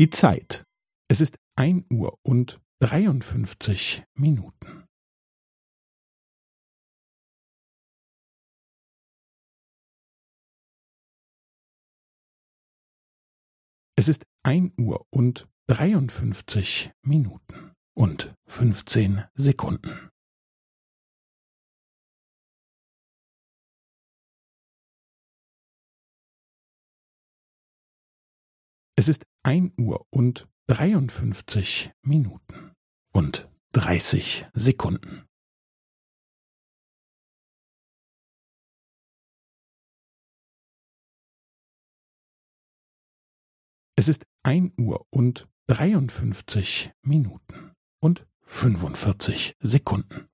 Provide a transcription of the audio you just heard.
Die Zeit. Es ist ein Uhr und dreiundfünfzig Minuten. Es ist ein Uhr und dreiundfünfzig Minuten und fünfzehn Sekunden. Es ist ein Uhr und dreiundfünfzig Minuten und dreißig Sekunden. Es ist ein Uhr und dreiundfünfzig Minuten und fünfundvierzig Sekunden.